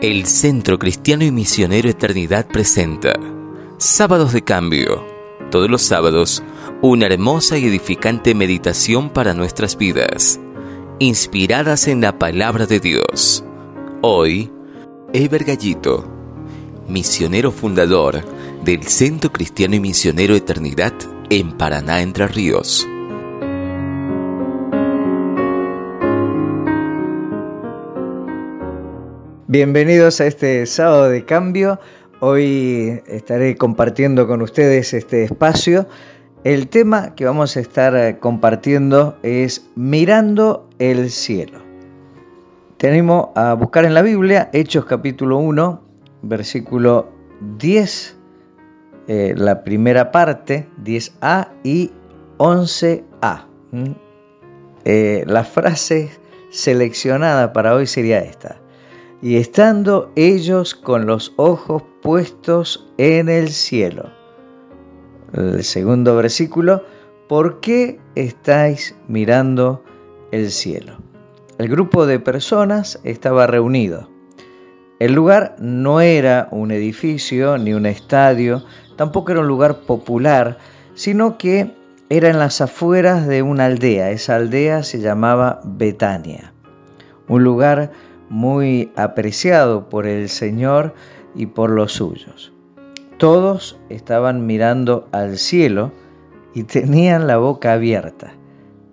El Centro Cristiano y Misionero Eternidad presenta Sábados de Cambio. Todos los sábados, una hermosa y edificante meditación para nuestras vidas, inspiradas en la palabra de Dios. Hoy, Eber Gallito, misionero fundador del Centro Cristiano y Misionero Eternidad en Paraná, Entre Ríos. Bienvenidos a este sábado de cambio. Hoy estaré compartiendo con ustedes este espacio. El tema que vamos a estar eh, compartiendo es Mirando el cielo. Tenemos a buscar en la Biblia Hechos capítulo 1, versículo 10, eh, la primera parte, 10a y 11a. ¿Mm? Eh, la frase seleccionada para hoy sería esta y estando ellos con los ojos puestos en el cielo. El segundo versículo, ¿por qué estáis mirando el cielo? El grupo de personas estaba reunido. El lugar no era un edificio ni un estadio, tampoco era un lugar popular, sino que era en las afueras de una aldea. Esa aldea se llamaba Betania, un lugar muy apreciado por el Señor y por los suyos. Todos estaban mirando al cielo y tenían la boca abierta.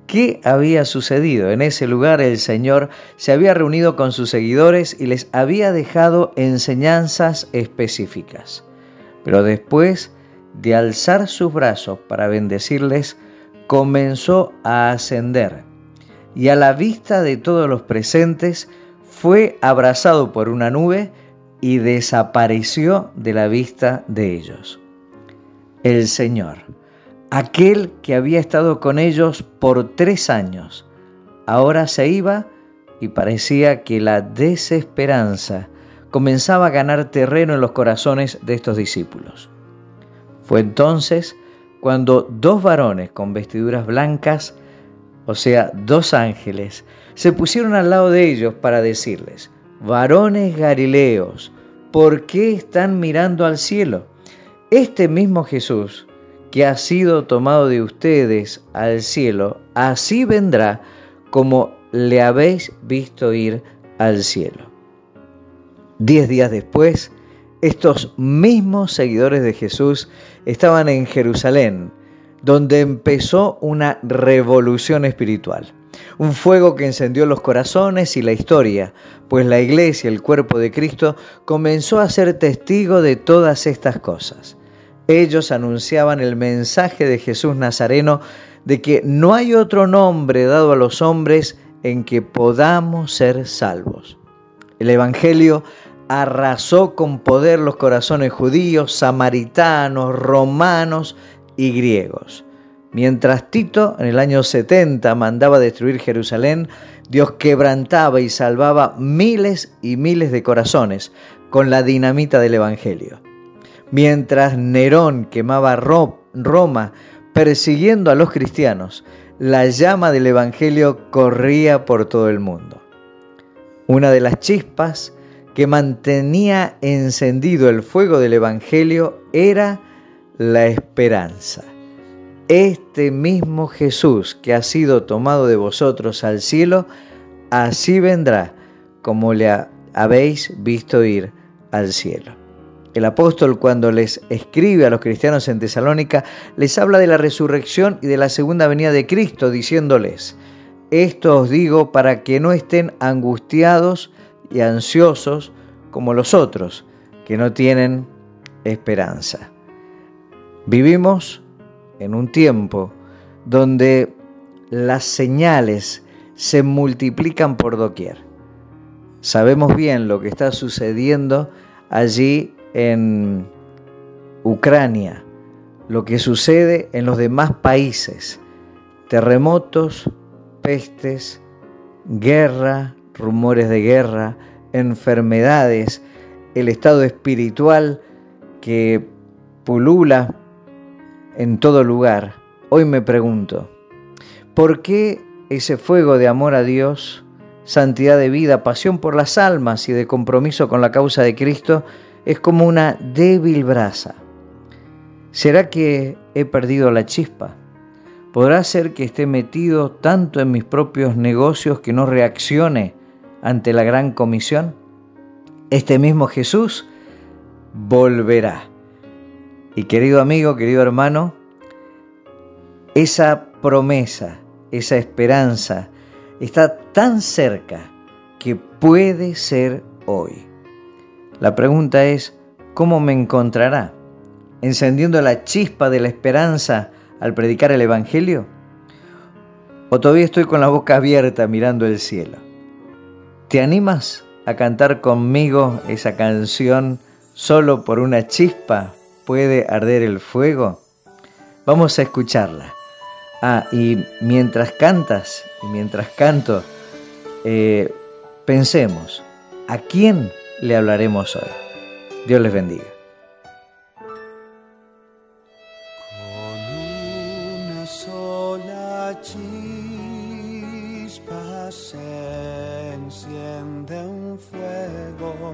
¿Qué había sucedido? En ese lugar el Señor se había reunido con sus seguidores y les había dejado enseñanzas específicas. Pero después de alzar sus brazos para bendecirles, comenzó a ascender. Y a la vista de todos los presentes, fue abrazado por una nube y desapareció de la vista de ellos. El Señor, aquel que había estado con ellos por tres años, ahora se iba y parecía que la desesperanza comenzaba a ganar terreno en los corazones de estos discípulos. Fue entonces cuando dos varones con vestiduras blancas o sea, dos ángeles, se pusieron al lado de ellos para decirles, varones galileos, ¿por qué están mirando al cielo? Este mismo Jesús, que ha sido tomado de ustedes al cielo, así vendrá como le habéis visto ir al cielo. Diez días después, estos mismos seguidores de Jesús estaban en Jerusalén, donde empezó una revolución espiritual. Un fuego que encendió los corazones y la historia, pues la iglesia, el cuerpo de Cristo, comenzó a ser testigo de todas estas cosas. Ellos anunciaban el mensaje de Jesús Nazareno de que no hay otro nombre dado a los hombres en que podamos ser salvos. El Evangelio arrasó con poder los corazones judíos, samaritanos, romanos y griegos. Mientras Tito en el año 70 mandaba destruir Jerusalén, Dios quebrantaba y salvaba miles y miles de corazones con la dinamita del Evangelio. Mientras Nerón quemaba Roma persiguiendo a los cristianos, la llama del Evangelio corría por todo el mundo. Una de las chispas que mantenía encendido el fuego del Evangelio era la esperanza. Este mismo Jesús que ha sido tomado de vosotros al cielo, así vendrá como le habéis visto ir al cielo. El apóstol cuando les escribe a los cristianos en Tesalónica les habla de la resurrección y de la segunda venida de Cristo, diciéndoles, esto os digo para que no estén angustiados y ansiosos como los otros, que no tienen esperanza. Vivimos en un tiempo donde las señales se multiplican por doquier. Sabemos bien lo que está sucediendo allí en Ucrania, lo que sucede en los demás países, terremotos, pestes, guerra, rumores de guerra, enfermedades, el estado espiritual que pulula en todo lugar, hoy me pregunto, ¿por qué ese fuego de amor a Dios santidad de vida, pasión por las almas y de compromiso con la causa de Cristo es como una débil brasa. ¿Será que he perdido la chispa? ¿Podrá ser que esté metido tanto en mis propios negocios que no reaccione ante la gran comisión? Este mismo Jesús volverá. Y querido amigo, querido hermano, esa promesa, esa esperanza está tan cerca que puede ser hoy. La pregunta es, ¿cómo me encontrará? ¿Encendiendo la chispa de la esperanza al predicar el Evangelio? ¿O todavía estoy con la boca abierta mirando el cielo? ¿Te animas a cantar conmigo esa canción Solo por una chispa puede arder el fuego? Vamos a escucharla. Ah, y mientras cantas y mientras canto, eh, pensemos, ¿a quién le hablaremos hoy? Dios les bendiga. Con una sola chispa se enciende un fuego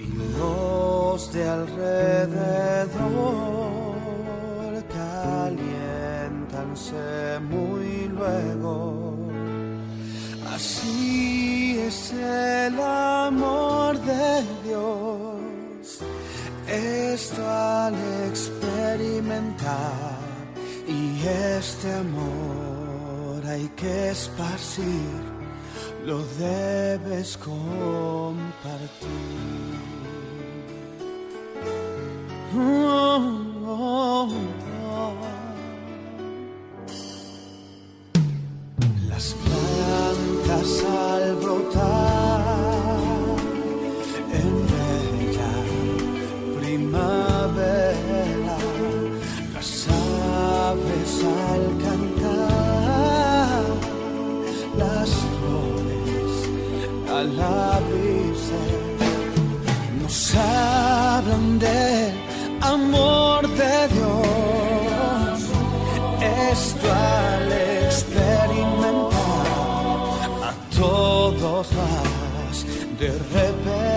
y los de alrededor calientanse muy luego. Así es el amor de Dios. Esto al experimentar y este amor hay que esparcir, lo debes compartir. Las plantas al abrirse, nos hablan del amor de Dios. Esto al experimentar a todos vas de repetir,